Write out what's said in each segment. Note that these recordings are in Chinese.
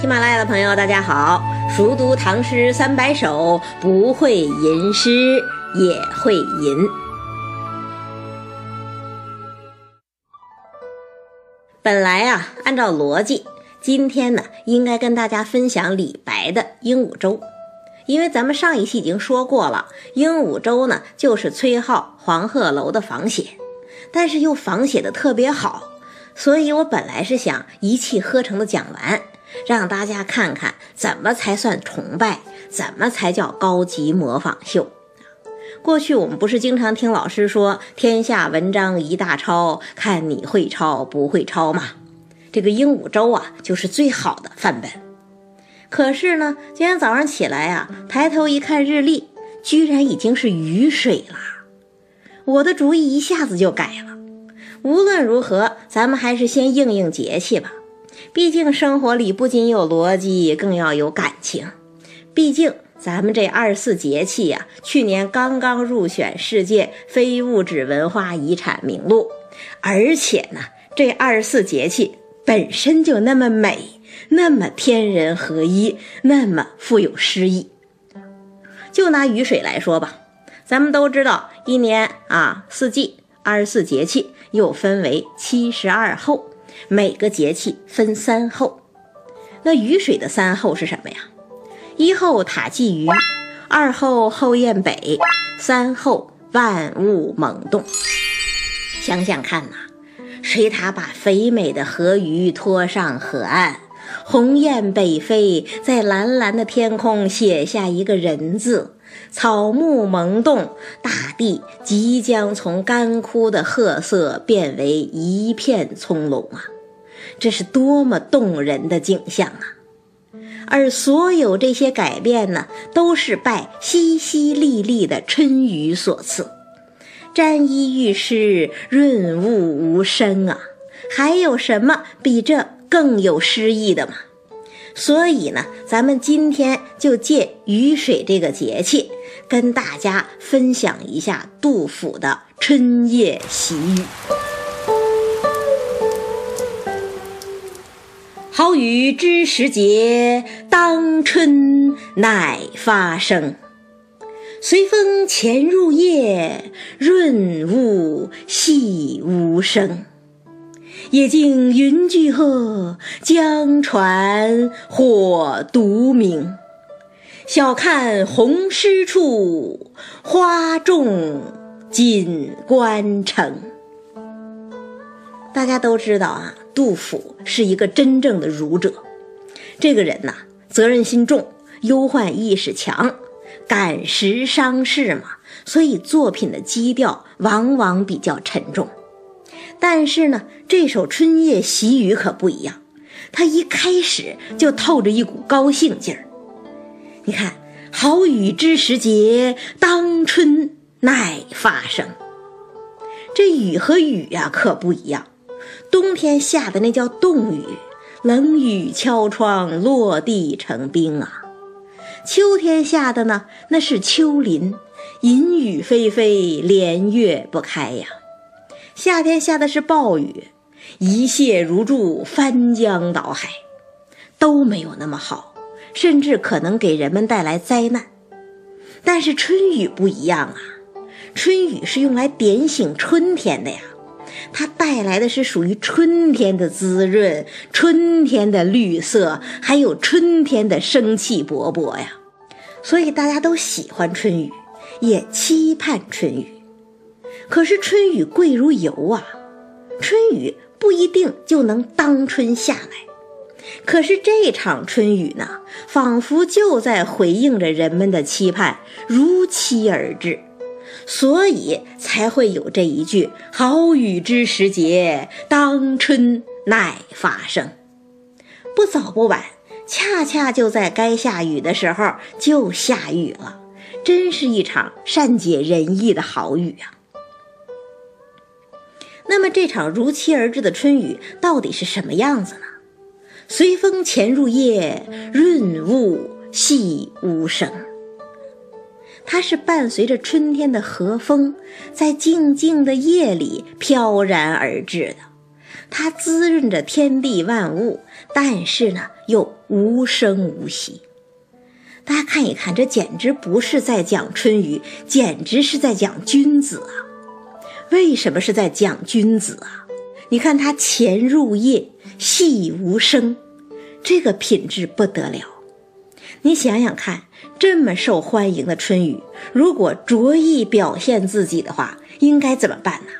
喜马拉雅的朋友，大家好！熟读唐诗三百首，不会吟诗也会吟。本来啊，按照逻辑，今天呢，应该跟大家分享李白的《鹦鹉洲》，因为咱们上一期已经说过了，《鹦鹉洲》呢就是崔颢《黄鹤楼》的仿写，但是又仿写的特别好，所以我本来是想一气呵成的讲完。让大家看看怎么才算崇拜，怎么才叫高级模仿秀。过去我们不是经常听老师说“天下文章一大抄，看你会抄不会抄”吗？这个鹦鹉洲啊，就是最好的范本。可是呢，今天早上起来啊，抬头一看日历，居然已经是雨水了。我的主意一下子就改了。无论如何，咱们还是先应应节气吧。毕竟生活里不仅有逻辑，更要有感情。毕竟咱们这二十四节气呀，去年刚刚入选世界非物质文化遗产名录，而且呢，这二十四节气本身就那么美，那么天人合一，那么富有诗意。就拿雨水来说吧，咱们都知道，一年啊四季，二十四节气又分为七十二候。每个节气分三候，那雨水的三候是什么呀？一候塔鲫鱼，二候后雁北，三候万物萌动。想想看呐，水獭把肥美的河鱼拖上河岸，鸿雁北飞，在蓝蓝的天空写下一个人字，草木萌动，大地即将从干枯的褐色变为一片葱茏啊！这是多么动人的景象啊！而所有这些改变呢，都是拜淅淅沥沥的春雨所赐。沾衣欲湿，润物无声啊！还有什么比这更有诗意的吗？所以呢，咱们今天就借雨水这个节气，跟大家分享一下杜甫的《春夜喜雨》。好雨知时节，当春乃发生。随风潜入夜，润物细无声。野径云俱黑，江船火独明。晓看红湿处，花重锦官城。大家都知道啊。杜甫是一个真正的儒者，这个人呐，责任心重，忧患意识强，感时伤事嘛，所以作品的基调往往比较沉重。但是呢，这首《春夜喜雨》可不一样，它一开始就透着一股高兴劲儿。你看，好雨知时节，当春乃发生。这雨和雨呀，可不一样。冬天下的那叫冻雨，冷雨敲窗，落地成冰啊。秋天下的呢，那是秋霖，阴雨霏霏，连月不开呀。夏天下的是暴雨，一泻如注，翻江倒海，都没有那么好，甚至可能给人们带来灾难。但是春雨不一样啊，春雨是用来点醒春天的呀。它带来的是属于春天的滋润，春天的绿色，还有春天的生气勃勃呀。所以大家都喜欢春雨，也期盼春雨。可是春雨贵如油啊，春雨不一定就能当春下来。可是这场春雨呢，仿佛就在回应着人们的期盼，如期而至。所以才会有这一句“好雨知时节，当春乃发生”。不早不晚，恰恰就在该下雨的时候就下雨了，真是一场善解人意的好雨啊！那么这场如期而至的春雨到底是什么样子呢？随风潜入夜，润物细无声。它是伴随着春天的和风，在静静的夜里飘然而至的。它滋润着天地万物，但是呢又无声无息。大家看一看，这简直不是在讲春雨，简直是在讲君子啊！为什么是在讲君子啊？你看他潜入夜，细无声，这个品质不得了。你想想看，这么受欢迎的春雨，如果着意表现自己的话，应该怎么办呢？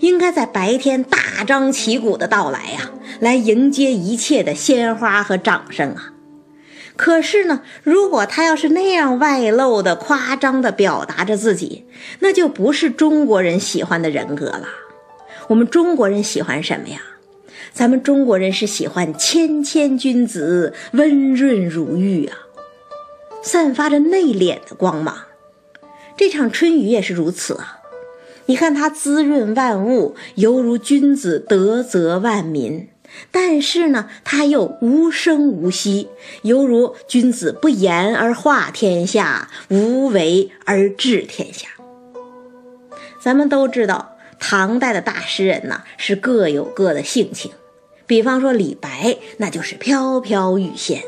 应该在白天大张旗鼓的到来呀，来迎接一切的鲜花和掌声啊！可是呢，如果他要是那样外露的、夸张的表达着自己，那就不是中国人喜欢的人格了。我们中国人喜欢什么呀？咱们中国人是喜欢谦谦君子、温润如玉啊，散发着内敛的光芒。这场春雨也是如此啊。你看它滋润万物，犹如君子德泽万民；但是呢，他又无声无息，犹如君子不言而化天下，无为而治天下。咱们都知道，唐代的大诗人呢是各有各的性情，比方说李白，那就是飘飘欲仙；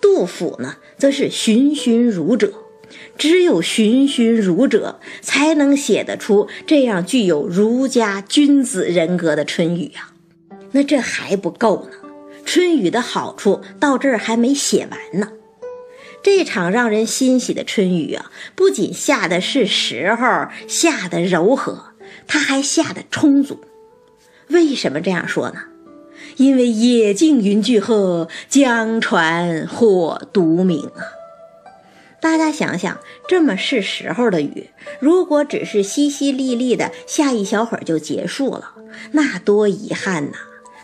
杜甫呢，则是循循儒者。只有循循儒者，才能写得出这样具有儒家君子人格的春雨啊！那这还不够呢，春雨的好处到这儿还没写完呢。这场让人欣喜的春雨啊，不仅下的是时候，下的柔和，它还下的充足。为什么这样说呢？因为野径云俱黑，江船火独明啊！大家想想，这么是时候的雨，如果只是淅淅沥沥的下一小会儿就结束了，那多遗憾呐！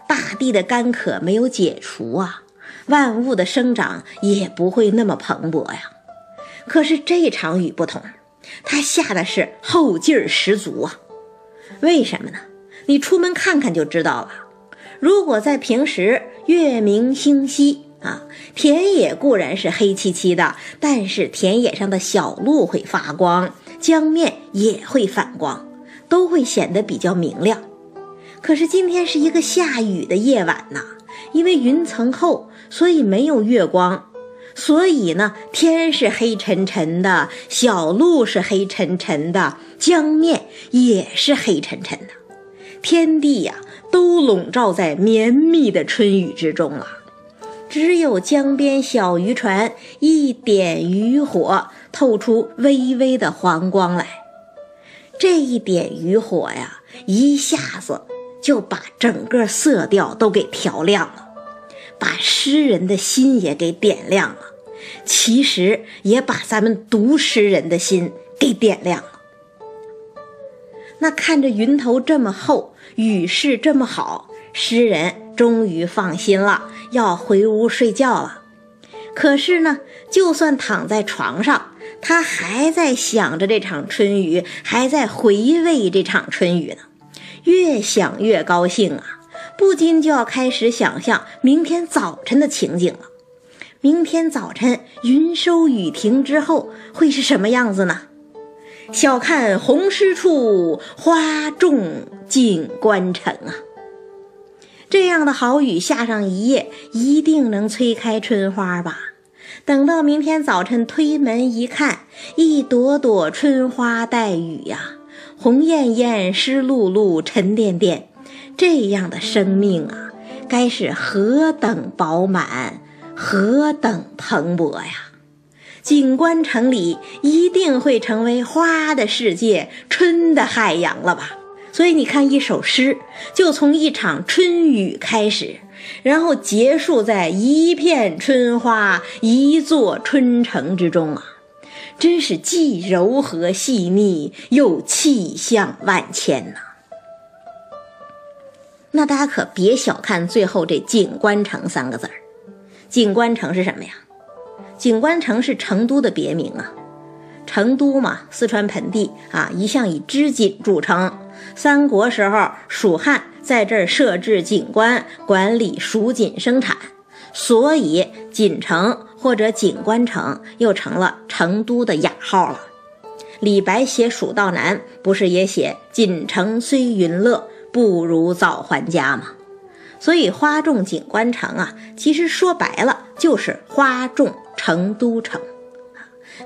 大地的干渴没有解除啊，万物的生长也不会那么蓬勃呀。可是这场雨不同，它下的是后劲儿十足啊。为什么呢？你出门看看就知道了。如果在平时，月明星稀。啊，田野固然是黑漆漆的，但是田野上的小路会发光，江面也会反光，都会显得比较明亮。可是今天是一个下雨的夜晚呐，因为云层厚，所以没有月光，所以呢，天是黑沉沉的，小路是黑沉沉的，江面也是黑沉沉的，天地呀，都笼罩在绵密的春雨之中了。只有江边小渔船一点渔火，透出微微的黄光来。这一点渔火呀，一下子就把整个色调都给调亮了，把诗人的心也给点亮了。其实也把咱们读诗人的心给点亮了。那看着云头这么厚，雨势这么好，诗人。终于放心了，要回屋睡觉了。可是呢，就算躺在床上，他还在想着这场春雨，还在回味这场春雨呢。越想越高兴啊，不禁就要开始想象明天早晨的情景了。明天早晨云收雨停之后会是什么样子呢？晓看红湿处，花重锦官城啊！这样的好雨下上一夜，一定能催开春花吧？等到明天早晨推门一看，一朵朵春花带雨呀，红艳艳，湿漉漉，沉甸甸，这样的生命啊，该是何等饱满，何等蓬勃呀！景观城里一定会成为花的世界，春的海洋了吧？所以你看，一首诗就从一场春雨开始，然后结束在一片春花、一座春城之中啊，真是既柔和细腻，又气象万千呐。那大家可别小看最后这“景观城”三个字儿，“景观城”是什么呀？“景观城”是成都的别名啊。成都嘛，四川盆地啊，一向以织锦著称。三国时候，蜀汉在这儿设置锦官，管理蜀锦生产，所以锦城或者锦官城又成了成都的雅号了。李白写《蜀道难》，不是也写“锦城虽云乐，不如早还家”吗？所以花重锦官城啊，其实说白了就是花重成都城，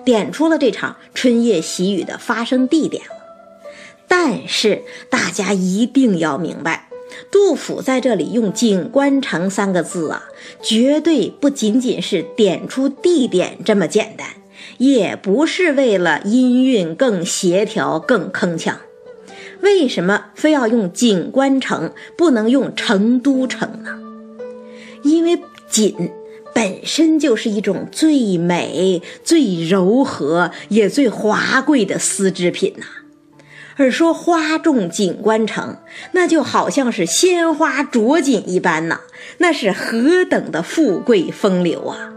点出了这场春夜喜雨的发生地点了。但是大家一定要明白，杜甫在这里用“锦官城”三个字啊，绝对不仅仅是点出地点这么简单，也不是为了音韵更协调、更铿锵。为什么非要用锦官城，不能用成都城呢？因为锦本身就是一种最美、最柔和也最华贵的丝织品呐。而说花重锦官城，那就好像是鲜花着锦一般呐，那是何等的富贵风流啊！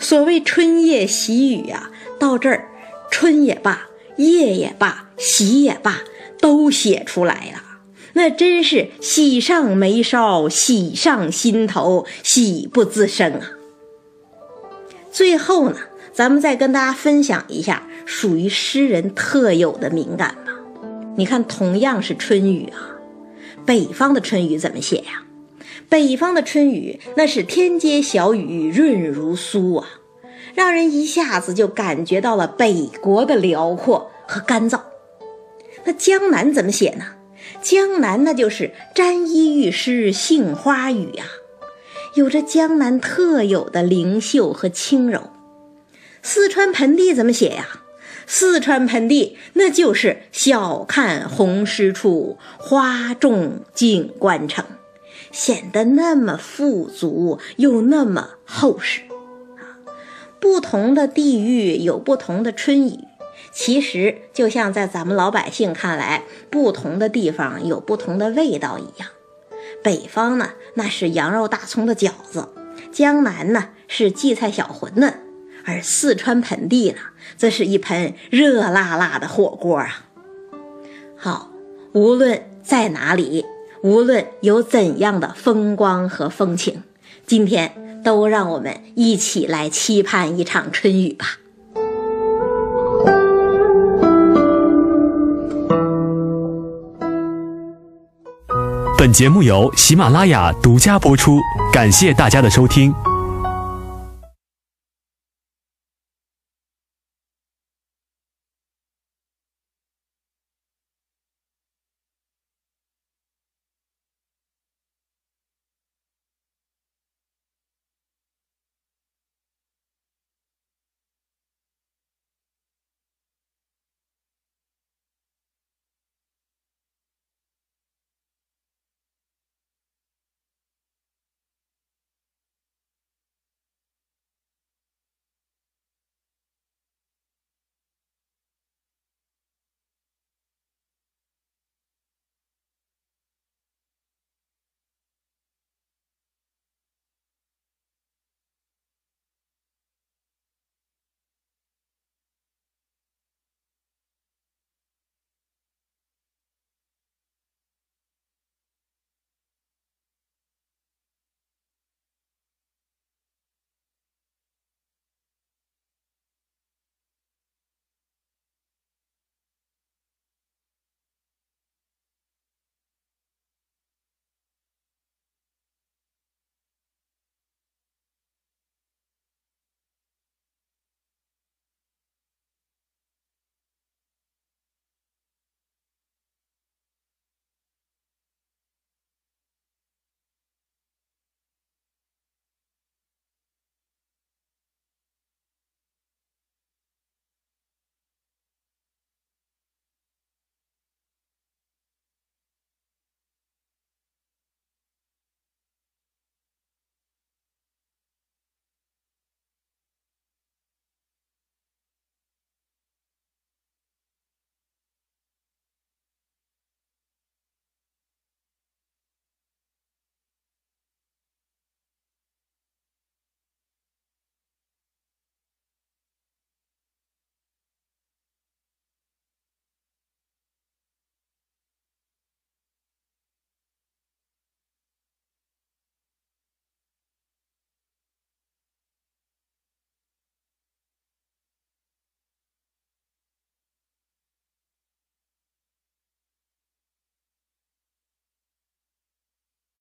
所谓春夜喜雨啊，到这儿，春也罢，夜也罢，喜也罢，都写出来了，那真是喜上眉梢，喜上心头，喜不自胜啊！最后呢，咱们再跟大家分享一下属于诗人特有的敏感吧。你看，同样是春雨啊，北方的春雨怎么写呀？北方的春雨那是天街小雨，润如酥啊，让人一下子就感觉到了北国的辽阔和干燥。那江南怎么写呢？江南那就是沾衣欲湿杏花雨啊，有着江南特有的灵秀和轻柔。四川盆地怎么写呀？四川盆地，那就是小看红湿处，花重锦官城，显得那么富足又那么厚实啊！不同的地域有不同的春雨，其实就像在咱们老百姓看来，不同的地方有不同的味道一样。北方呢，那是羊肉大葱的饺子；江南呢，是荠菜小馄饨。而四川盆地呢，这是一盆热辣辣的火锅啊！好，无论在哪里，无论有怎样的风光和风情，今天都让我们一起来期盼一场春雨吧。本节目由喜马拉雅独家播出，感谢大家的收听。